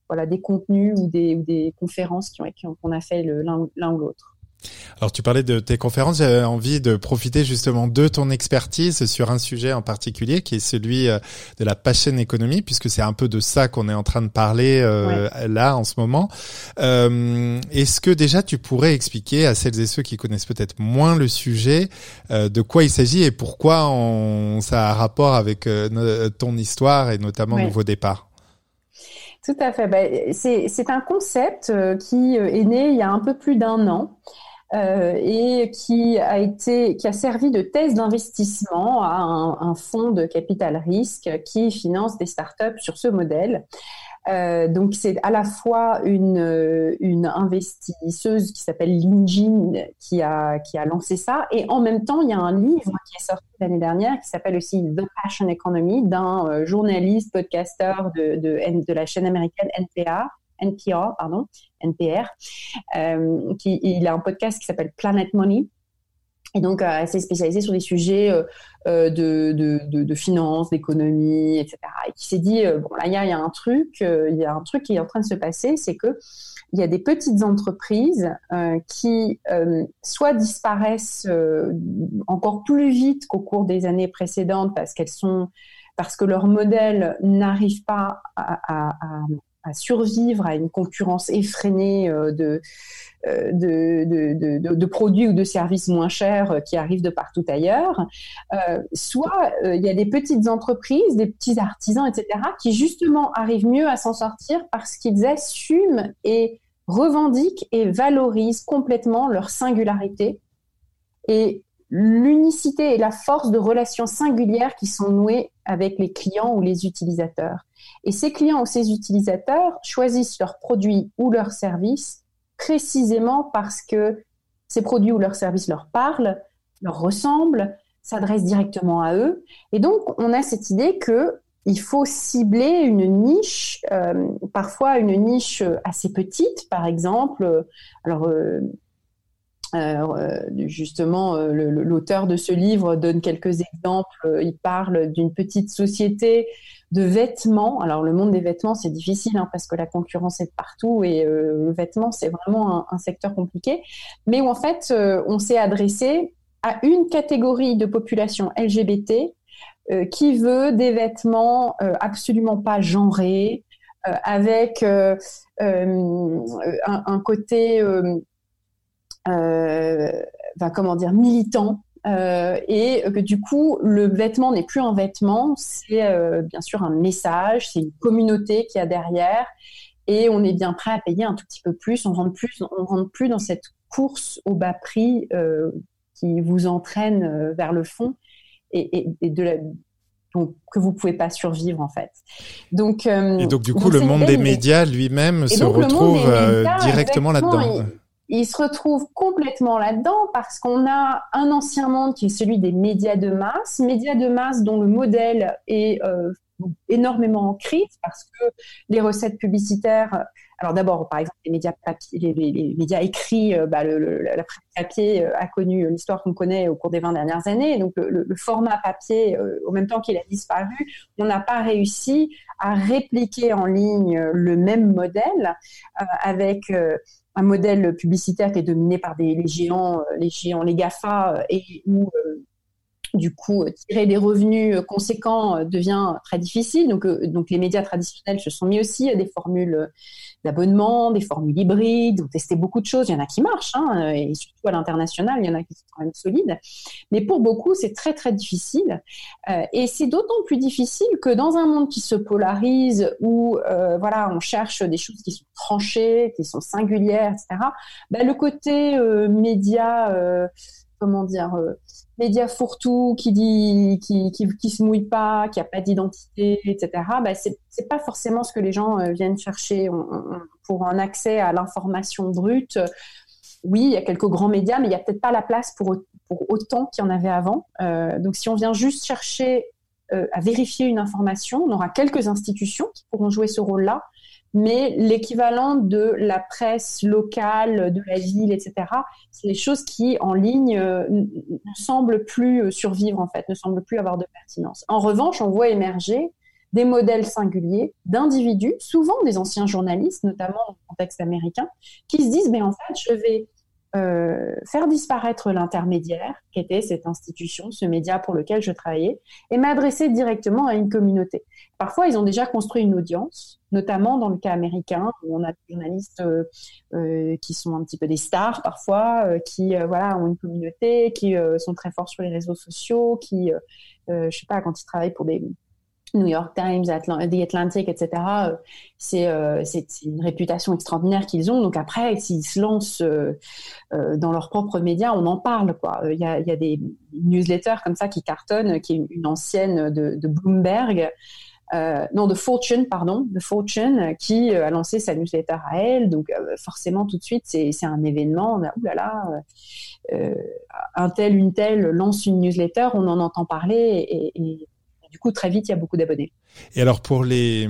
voilà des contenus ou des, ou des conférences qu'on a fait l'un ou l'autre. Alors tu parlais de tes conférences, j'avais envie de profiter justement de ton expertise sur un sujet en particulier qui est celui euh, de la passion économie puisque c'est un peu de ça qu'on est en train de parler euh, là en ce moment. Euh, Est-ce que déjà tu pourrais expliquer à celles et ceux qui connaissent peut-être moins le sujet euh, de quoi il s'agit et pourquoi on, ça a rapport avec ton histoire et notamment Nouveau Départ? Tout à fait. Ben, c'est un concept qui est né il y a un peu plus d'un an. Euh, et qui a été, qui a servi de thèse d'investissement à un, fonds de capital risque qui finance des startups sur ce modèle. Euh, donc c'est à la fois une, investisseuse qui s'appelle Linjin qui a, qui a lancé ça et en même temps il y a un livre qui est sorti l'année dernière qui s'appelle aussi The Passion Economy d'un euh, journaliste podcasteur de, de, de la chaîne américaine NPR NPR, pardon, NPR, euh, qui, il a un podcast qui s'appelle Planet Money. Et donc, euh, assez spécialisé sur des sujets euh, euh de, finance, d'économie, etc. Et qui s'est dit, bon, là, il y a, un truc, il y a un truc qui est en train de se passer, c'est que il y a des petites entreprises qui soit disparaissent encore plus vite qu'au cours des années précédentes parce qu'elles sont parce que leur modèle n'arrive pas à, à survivre à une concurrence effrénée euh, de, euh, de, de, de, produits ou de services moins chers euh, qui arrivent de partout ailleurs, soit il y a des petites entreprises, des petits artisans, etc., qui justement arrivent mieux à s'en sortir parce qu'ils assument et revendiquent et valorisent complètement leur singularité et l'unicité et la force de relations singulières qui sont nouées avec les clients ou les utilisateurs. Et ces clients ou ces utilisateurs choisissent leurs produits ou leurs services précisément parce que ces produits ou leurs services leur parlent, leur ressemblent, s'adressent directement à eux. Et donc, on a cette idée que il faut cibler une niche, euh, parfois une niche assez petite, par exemple. Alors, euh, euh, justement, l'auteur de ce livre donne quelques exemples. Il parle d'une petite société de vêtements. Alors le monde des vêtements, c'est difficile hein, parce que la concurrence est partout et euh, le vêtement, c'est vraiment un, secteur compliqué. Mais en fait, euh, on s'est adressé à une catégorie de population LGBT euh, qui veut des vêtements absolument pas genrés, avec un, côté, comment dire, militant euh, et que du coup, le vêtement n'est plus un vêtement, c'est euh, bien sûr un message, c'est une communauté qui a derrière, et on est bien prêt à payer un tout petit peu plus. On rentre plus, on rentre plus dans cette course au bas prix euh, qui vous entraîne euh, vers le fond et, et, et de la, donc que vous pouvez pas survivre en fait. Donc euh, et donc du coup le monde des médias lui-même se retrouve directement là-dedans il se retrouve complètement là-dedans parce qu'on a un ancien monde qui est celui des médias de masse, médias de masse dont le modèle est euh, énormément en crise parce que les recettes publicitaires, alors d'abord par exemple les médias papier, les, médias écrits, euh, bah, la presse papier euh, a connu l'histoire qu'on connaît au cours des 20 dernières années, donc le, format papier, au même temps qu'il a disparu, on n'a pas réussi à répliquer en ligne le même modèle avec un modèle publicitaire qui est dominé par des les géants, euh, les géants, les Gafa, euh, et où euh, du coup, tirer des revenus conséquents devient très difficile. Donc, donc les médias traditionnels se sont mis aussi à des formules d'abonnement, des formules hybrides, ont testé beaucoup de choses. Il y en a qui marchent, hein, et surtout à l'international, il y en a qui sont quand même solides. Mais pour beaucoup, c'est très très difficile. Euh, et c'est d'autant plus difficile que dans un monde qui se polarise, où euh, voilà, on cherche des choses qui sont tranchées, qui sont singulières, etc. Bah, le côté euh, média comment dire, euh, média fourre-tout, qui dit, qui, qui, se mouille pas, qui a pas d'identité, etc. Bah, c'est, c'est pas forcément ce que les gens euh, viennent chercher pour un accès à l'information brute. Oui, il y a quelques grands médias, mais il y a peut-être pas la place pour, pour autant qu'il y en avait avant. Euh, donc, si on vient juste chercher euh, à vérifier une information, on aura quelques institutions qui pourront jouer ce rôle-là, mais l'équivalent de la presse locale, de la ville, etc., c'est des choses qui, en ligne, euh, ne semblent plus euh, survivre, en fait, ne semblent plus avoir de pertinence. En revanche, on voit émerger des modèles singuliers d'individus, souvent des anciens journalistes, notamment le contexte américain, qui se disent, mais en fait, je vais euh, faire disparaître l'intermédiaire, qui était cette institution, ce média pour lequel je travaillais, et m'adresser directement à une communauté. Parfois, ils ont déjà construit une audience, notamment dans le cas américain, où on a des journalistes euh, euh qui sont un petit peu des stars parfois, euh, qui voilà ont une communauté, qui sont très forts sur les réseaux sociaux, qui, je sais pas, quand ils travaillent pour des New York Times, The Atlantic, etc. C'est une réputation extraordinaire qu'ils ont. Donc après, s'ils se lancent dans leurs propres médias, on en parle. quoi. Il y a, y a des newsletters comme ça qui cartonnent, qui est une ancienne de Bloomberg. Euh, non, de Fortune, pardon, de Fortune, qui a lancé sa newsletter à elle. Donc, forcément, tout de suite, c'est un événement. On a, oulala, euh, un tel, une telle lance une newsletter, on en entend parler et du coup, très vite, il y a beaucoup d'abonnés. Et alors pour les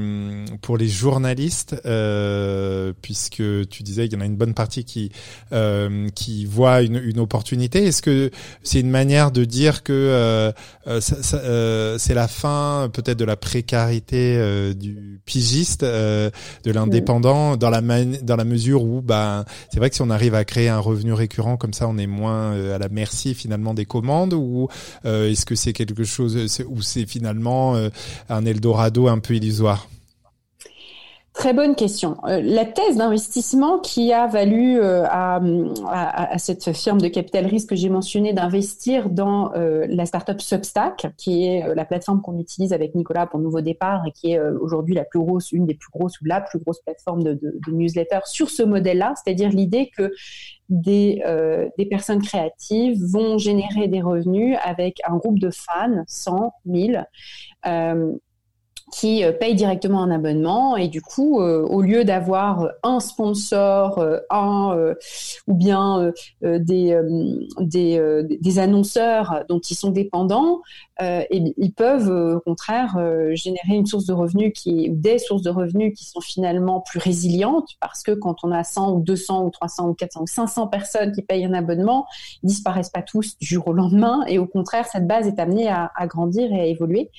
pour les journalistes, euh, puisque tu disais qu'il y en a une bonne partie qui euh, qui voit une, une opportunité, est-ce que c'est une manière de dire que euh, euh, euh c'est la fin peut-être de la précarité euh, du pigiste, de l'indépendant, dans la dans la mesure où bah c'est vrai que si on arrive à créer un revenu récurrent comme ça, on est moins à la merci finalement des commandes, ou est-ce que c'est quelque chose où c'est finalement un Eldorado Dorado un peu illusoire Très bonne question. Euh, la thèse d'investissement qui a valu euh, à, à, cette firme de capital risque que j'ai mentionné d'investir dans euh, la startup Substack, qui est la plateforme qu'on utilise avec Nicolas pour Nouveau Départ et qui est aujourd'hui la plus grosse, une des plus grosses ou la plus grosse plateforme de, de, de newsletter sur ce modèle-là, c'est-à-dire l'idée que des, des personnes créatives vont générer des revenus avec un groupe de fans, 100, 1000, qui euh, payent directement un abonnement et du coup, euh, au lieu d'avoir un sponsor, euh, un ou bien des, des, annonceurs dont ils sont dépendants, ils peuvent au contraire générer une source de revenus qui ou des sources de revenus qui sont finalement plus résilientes parce que quand on a 100 ou 200 ou 300 ou 400 ou 500 personnes qui payent un abonnement, ils disparaissent pas tous du jour au lendemain et au contraire cette base est amenée à, à grandir et à évoluer.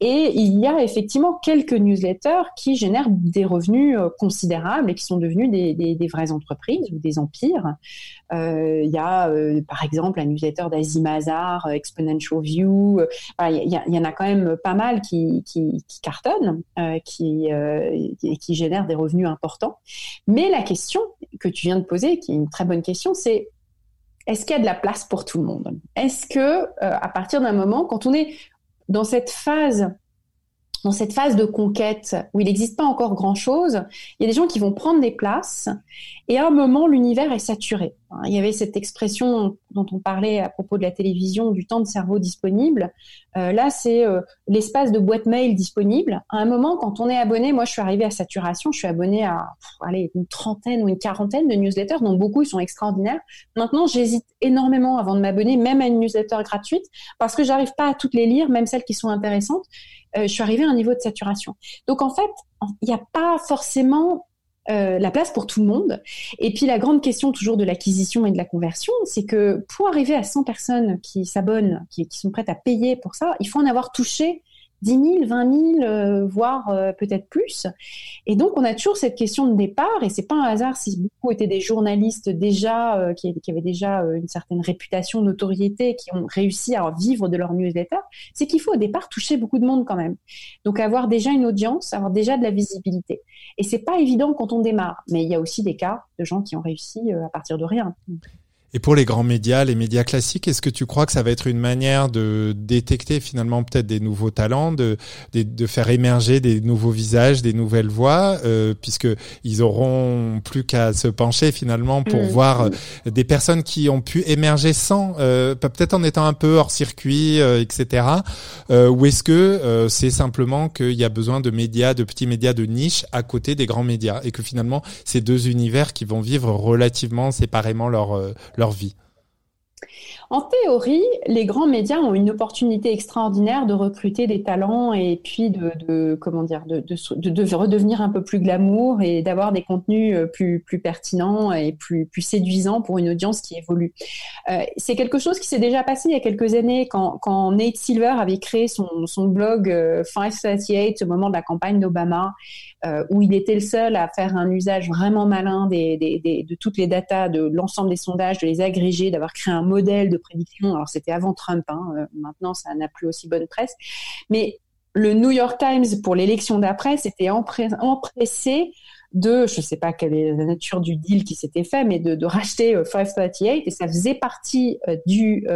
Et il y a effectivement effectivement quelques newsletters qui génèrent des revenus euh, considérables et qui sont devenus des, vraies entreprises ou des empires. Euh, il y a euh, par exemple la newsletter d'Azim Azar, Exponential View. Il y, en a quand même pas mal qui cartonnent, qui, et qui génèrent des revenus importants. Mais la question que tu viens de poser, qui est une très bonne question, c'est est-ce qu'il y a de la place pour tout le monde? Est-ce que à partir d'un moment, quand on est dans cette phase dans cette phase de conquête où il n'existe pas encore grand-chose, il y a des gens qui vont prendre des places et à un moment, l'univers est saturé. Il y avait cette expression dont on parlait à propos de la télévision, du temps de cerveau disponible. Euh, là, c'est euh, l'espace de boîte mail disponible. À un moment, quand on est abonné, moi, je suis arrivée à saturation. Je suis abonnée à allez, une trentaine ou une quarantaine de newsletters, dont beaucoup sont extraordinaires. Maintenant, j'hésite énormément avant de m'abonner, même à une newsletter gratuite, parce que j'arrive pas à toutes les lire, même celles qui sont intéressantes. Euh, je suis arrivée à un niveau de saturation. Donc, en fait, il n'y a pas forcément euh, la place pour tout le monde. Et puis la grande question toujours de l'acquisition et de la conversion, c'est que pour arriver à 100 personnes qui s'abonnent, qui, qui, sont prêtes à payer pour ça, il faut en avoir touché 10 000, 20 000, voire euh, peut-être plus. Et donc, on a toujours cette question de départ, et c'est pas un hasard si beaucoup étaient des journalistes déjà, euh, qui, avaient déjà euh, une certaine réputation, notoriété, qui ont réussi à vivre de leur newsletter, c'est qu'il faut au départ toucher beaucoup de monde quand même. Donc, avoir déjà une audience, avoir déjà de la visibilité. Et c'est pas évident quand on démarre, mais il y a aussi des cas de gens qui ont réussi à partir de rien. Et pour les grands médias, les médias classiques, est-ce que tu crois que ça va être une manière de détecter finalement peut-être des nouveaux talents, de, de, faire émerger des nouveaux visages, des nouvelles voix, euh, puisque ils auront plus qu'à se pencher finalement pour mm. voir euh, des personnes qui ont pu émerger sans, euh, peut-être en étant un peu hors circuit, euh, etc. Euh, ou est-ce que c'est simplement qu'il y a besoin de médias, de petits médias de niche à côté des grands médias, et que finalement ces deux univers qui vont vivre relativement séparément leur leur vie en théorie, les grands médias ont une opportunité extraordinaire de recruter des talents et puis de, comment dire, de, de, redevenir un peu plus glamour et d'avoir des contenus euh, plus, pertinents et plus, séduisants pour une audience qui évolue. Euh, c'est quelque chose qui s'est déjà passé il y a quelques années quand, Nate Silver avait créé son, son blog 538 euh, au moment de la campagne d'Obama euh, où il était le seul à faire un usage vraiment malin de toutes les datas, de l'ensemble des sondages, de les agréger, d'avoir créé un modèle de prédiction. Alors c'était avant Trump, hein, euh, maintenant ça n'a plus aussi bonne presse. Mais le New York Times pour l'élection d'après s'était empressé de, je ne sais pas quelle est la nature du deal qui s'était fait, mais de, racheter 538 euh, et ça faisait partie du,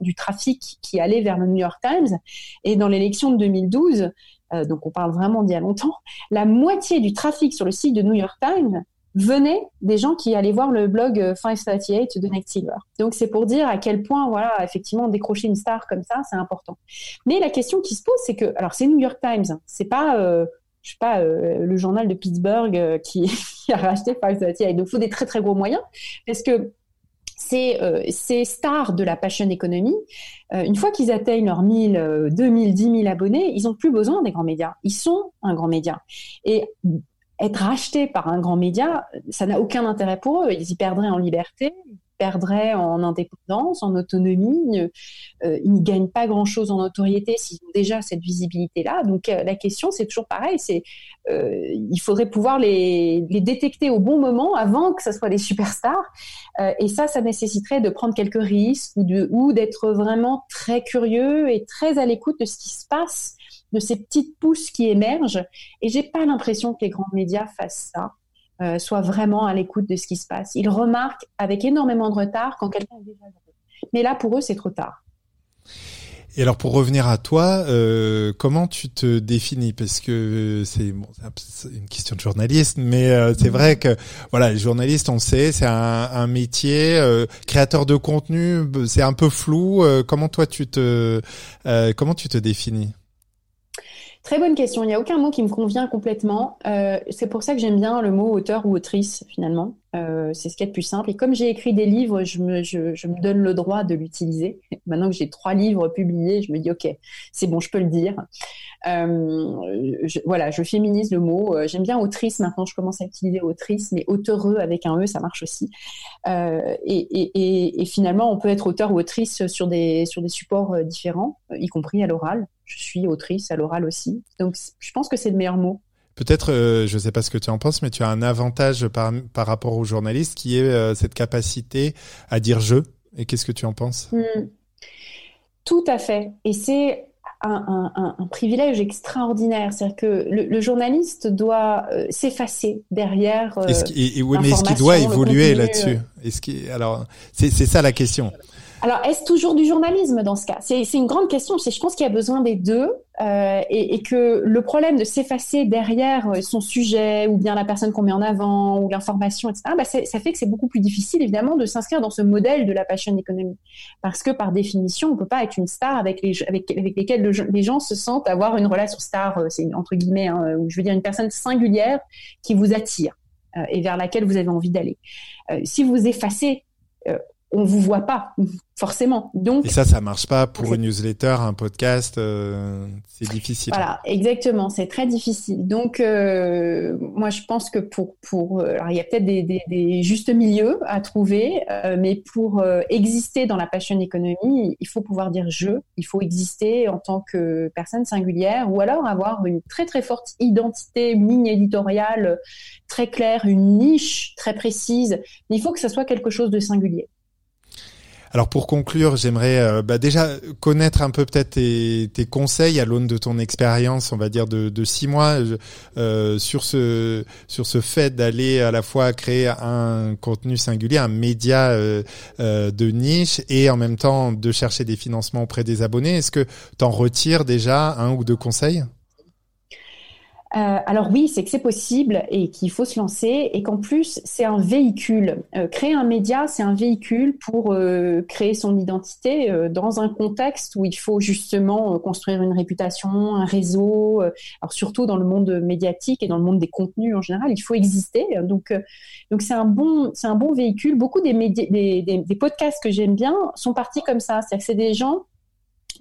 du trafic qui allait vers le New York Times. Et dans l'élection de 2012, euh, donc on parle vraiment d'il y a longtemps, la moitié du trafic sur le site de New York Times venait des gens qui allaient voir le blog 538 euh, de Nick Silver. Donc c'est pour dire à quel point, voilà, effectivement, décrocher une star comme ça, c'est important. Mais la question qui se pose, c'est que, alors c'est New York Times, c'est pas, euh, je sais pas, le journal de Pittsburgh qui, a racheté 538. Donc il faut des très très gros moyens, parce que ces, euh, stars de la passion économie, euh, une fois qu'ils atteignent leurs 1000, 2000, 10 000 abonnés, ils n'ont plus besoin des grands médias. Ils sont un grand média. Et être racheté par un grand média, ça n'a aucun intérêt pour eux. Ils y perdraient en liberté, perdraient en indépendance, en autonomie. Euh, ils ne gagnent pas grand-chose en notoriété s'ils ont déjà cette visibilité-là. Donc euh, la question, c'est toujours pareil, c'est euh, il faudrait pouvoir les, détecter au bon moment avant que ce soit des superstars. Et ça, ça nécessiterait de prendre quelques risques ou d'être vraiment très curieux et très à l'écoute de ce qui se passe, de ces petites pousses qui émergent. Et j'ai pas l'impression que les grands médias fassent ça. Euh, soit vraiment à l'écoute de ce qui se passe. Ils remarquent avec énormément de retard quand quelqu'un est déjà Mais là, pour eux, c'est trop tard. Et alors pour revenir à toi, euh, comment tu te définis? Parce que c'est bon, une question de journaliste, mais euh, c'est vrai que voilà, les journalistes, on sait, c'est un, métier. Euh, créateur de contenu, c'est un peu flou. Euh, comment toi tu te comment tu te définis? Très bonne question. Il n'y a aucun mot qui me convient complètement. Euh, c'est pour ça que j'aime bien le mot auteur ou autrice, finalement. Euh, c'est ce qui est le plus simple. Et comme j'ai écrit des livres, je me, donne le droit de l'utiliser. Maintenant que j'ai trois livres publiés, je me dis, OK, c'est bon, je peux le dire. Euh, voilà, je féminise le mot. Euh, j'aime bien autrice. Maintenant, je commence à utiliser autrice, mais auteureux avec un E, ça marche aussi. Et, finalement, on peut être auteur ou autrice sur des, sur des supports différents, y compris à l'oral je suis autrice à l'oral aussi. Donc, je pense que c'est le meilleur mot. Peut-être, euh, je ne sais pas ce que tu en penses, mais tu as un avantage par, par rapport aux journalistes qui est euh, cette capacité à dire je. Et qu'est-ce que tu en penses? Hmm. Tout à fait. Et c'est un, un, un, privilège extraordinaire. C'est-à-dire que le, journaliste doit euh, s'effacer derrière. est-ce et, oui, mais est-ce qu'il doit évoluer là-dessus Est-ce alors, c'est ça la question. Alors, est-ce toujours du journalisme dans ce cas? C'est une grande question. Je pense qu'il y a besoin des deux euh, et, que le problème de s'effacer derrière euh, son sujet ou bien la personne qu'on met en avant ou l'information, etc., bah ça fait que c'est beaucoup plus difficile, évidemment, de s'inscrire dans ce modèle de la passion économique. Parce que, par définition, on peut pas être une star avec, les, avec, avec lesquelles les gens se sentent avoir une relation star, euh, c'est entre guillemets, hein, ou je veux dire une personne singulière qui vous attire et vers laquelle vous avez envie d'aller. Euh, si vous effacez on vous voit pas forcément. Donc et ça, ça marche pas pour une newsletter, un podcast, euh, c'est difficile. Voilà, exactement, c'est très difficile. Donc euh, moi, je pense que pour pour euh, alors il y a peut-être des, des, des, justes milieux à trouver, mais pour exister dans la passion économie, il faut pouvoir dire je, il faut exister en tant que personne singulière, ou alors avoir une très très forte identité, une ligne éditoriale très claire, une niche très précise. Mais il faut que ça soit quelque chose de singulier. Alors pour conclure, j'aimerais euh, bah, déjà connaître un peu peut-être tes, tes, conseils à l'aune de ton expérience, on va dire de, six mois, euh, sur ce sur ce fait d'aller à la fois créer un contenu singulier, un média euh de niche, et en même temps de chercher des financements auprès des abonnés. Est-ce que tu en retires déjà un ou deux conseils? Euh, alors oui, c'est que c'est possible et qu'il faut se lancer et qu'en plus c'est un véhicule. Euh, créer un média, c'est un véhicule pour euh, créer son identité dans un contexte où il faut justement construire une réputation, un réseau. alors surtout dans le monde médiatique et dans le monde des contenus en général, il faut exister. Donc donc c'est un bon c'est un bon véhicule. Beaucoup des, des, des podcasts que j'aime bien sont partis comme ça. C'est-à-dire que c'est des gens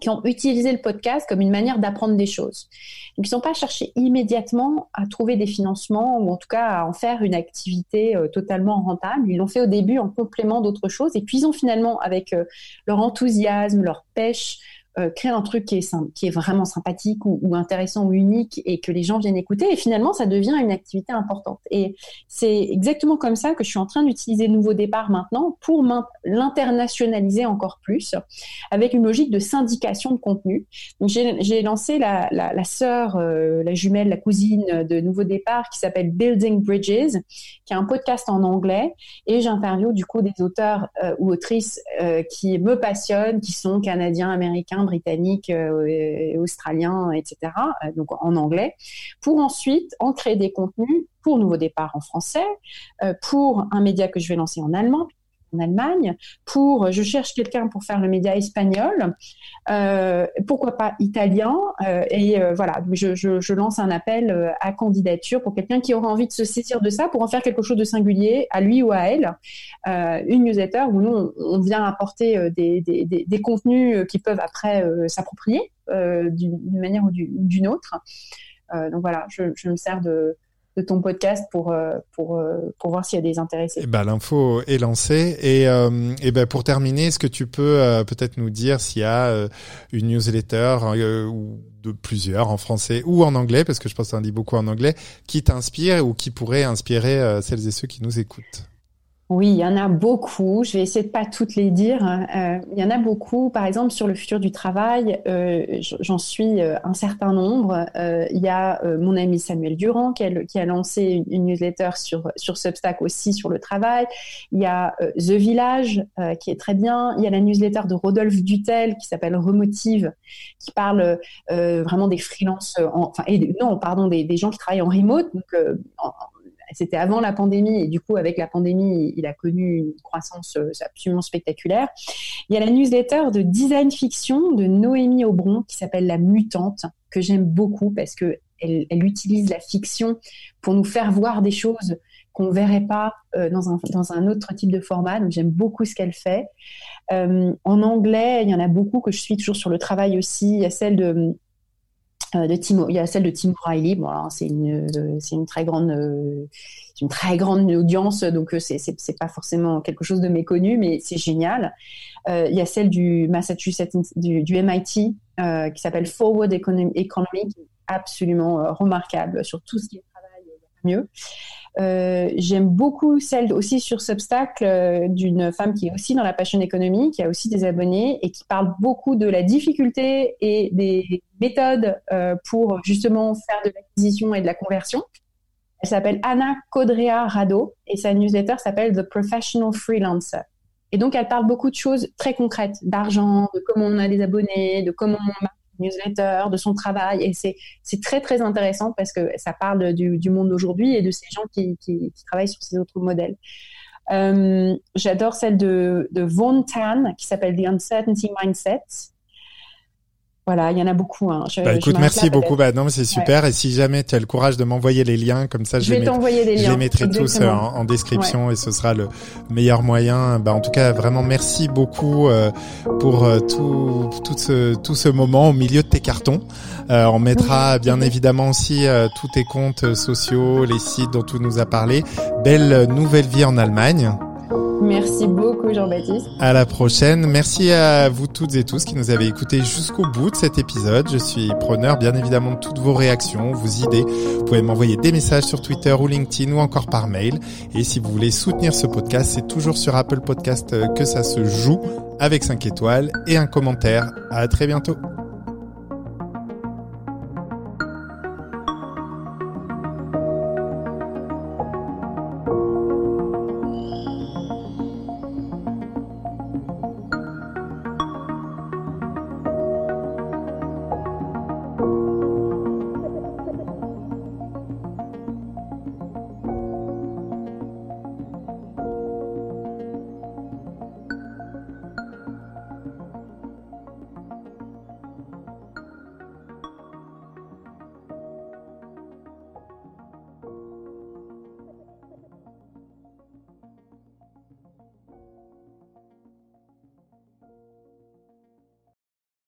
qui ont utilisé le podcast comme une manière d'apprendre des choses. Ils ne sont pas cherchés immédiatement à trouver des financements ou en tout cas à en faire une activité euh, totalement rentable. Ils l'ont fait au début en complément d'autres choses et puis ils ont finalement, avec euh, leur enthousiasme, leur pêche, euh, créer un truc qui est, vraiment sympathique ou, intéressant ou unique et que les gens viennent écouter. Et finalement, ça devient une activité importante. Et c'est exactement comme ça que je suis en train d'utiliser Nouveau Départ maintenant pour l'internationaliser encore plus avec une logique de syndication de contenu. Donc, j'ai lancé la, la, la sœur, euh, la jumelle, la cousine de Nouveau Départ qui s'appelle Building Bridges, qui est un podcast en anglais. Et j'interviewe du coup des auteurs euh, ou autrices qui me passionnent, qui sont canadiens, américains, britanniques, euh, australiens, etc., euh, donc en anglais, pour ensuite en créer des contenus pour Nouveau Départ en français, euh, pour un média que je vais lancer en allemand, Allemagne, pour je cherche quelqu'un pour faire le média espagnol, euh, pourquoi pas italien, euh, et euh, voilà, je, je, lance un appel à candidature pour quelqu'un qui aura envie de se saisir de ça pour en faire quelque chose de singulier à lui ou à elle, une newsletter où nous on, vient apporter des, des, des, des, contenus qui peuvent après s'approprier d'une manière ou d'une autre. donc voilà, je, je me sers de de ton podcast pour euh, pour euh, pour voir s'il y a des intéressés. Eh ben, l'info est lancée et euh, et ben pour terminer, est-ce que tu peux peut-être nous dire s'il y a une newsletter ou de plusieurs en français ou en anglais parce que je pense en dis beaucoup en anglais qui t'inspire ou qui pourrait inspirer celles et ceux qui nous écoutent? Oui, il y en a beaucoup. Je vais essayer de pas toutes les dire. Euh, il y en a beaucoup. Par exemple, sur le futur du travail, euh, j'en suis euh, un certain nombre. Il y a mon ami Samuel Durand qui a, lancé une, newsletter sur sur Substack aussi sur le travail. Il y a The Village qui est très bien. Il y a la newsletter de Rodolphe Dutel qui s'appelle Remotive, qui parle vraiment des freelances, enfin non, pardon, des, gens qui travaillent en remote, c'était avant la pandémie et du coup avec la pandémie, il a connu une croissance euh, absolument spectaculaire. Il y a la newsletter de design fiction de Noémie Aubron qui s'appelle La Mutante que j'aime beaucoup parce que elle, utilise la fiction pour nous faire voir des choses qu'on verrait pas euh, dans, un, autre type de format. Donc j'aime beaucoup ce qu'elle fait. Euh, en anglais, il y en a beaucoup que je suis toujours sur le travail aussi. Il y a celle de de Tim, il y a celle de Tim Riley. C'est une, euh, c'est une très grande, euh, une très grande audience, donc c'est, c'est, pas forcément quelque chose de méconnu, mais c'est génial. Euh, il y a celle du Massachusetts, du, MIT, euh, qui s'appelle Forward Economy, Economy absolument remarquable sur tout ce qui est travail mieux. Euh, j'aime beaucoup celle aussi sur Substack euh, d'une femme qui est aussi dans la passion économie, qui a aussi des abonnés et qui parle beaucoup de la difficulté et des méthodes euh, pour justement faire de l'acquisition et de la conversion. Elle s'appelle Anna Codrea Rado et sa newsletter s'appelle The Professional Freelancer. Et donc, elle parle beaucoup de choses très concrètes, d'argent, de comment on a des abonnés, de comment on newsletter, de son travail. Et c'est, très, très intéressant parce que ça parle du, du monde d'aujourd'hui et de ces gens qui, qui, qui, travaillent sur ces autres modèles. Euh, j'adore celle de, de Von Tan qui s'appelle The Uncertainty Mindset voilà, il y en a beaucoup. Hein. Je, bah, écoute, merci beaucoup. Bah, non, c'est super. Et si jamais tu as le courage de m'envoyer les liens, comme ça, je, vais les liens. Je les mettrai tous euh, en, description et ce sera le meilleur moyen. Bah, en tout cas, vraiment, merci beaucoup euh, pour euh, tout, tout ce, tout ce moment au milieu de tes cartons. on mettra bien évidemment aussi tous tes comptes sociaux, les sites dont tu nous as parlé. Belle nouvelle vie en Allemagne. Merci beaucoup Jean-Baptiste. À la prochaine. Merci à vous toutes et tous qui nous avez écoutés jusqu'au bout de cet épisode. Je suis preneur bien évidemment de toutes vos réactions, vos idées. Vous pouvez m'envoyer des messages sur Twitter ou LinkedIn ou encore par mail. Et si vous voulez soutenir ce podcast, c'est toujours sur Apple Podcast que ça se joue avec 5 étoiles et un commentaire. À très bientôt.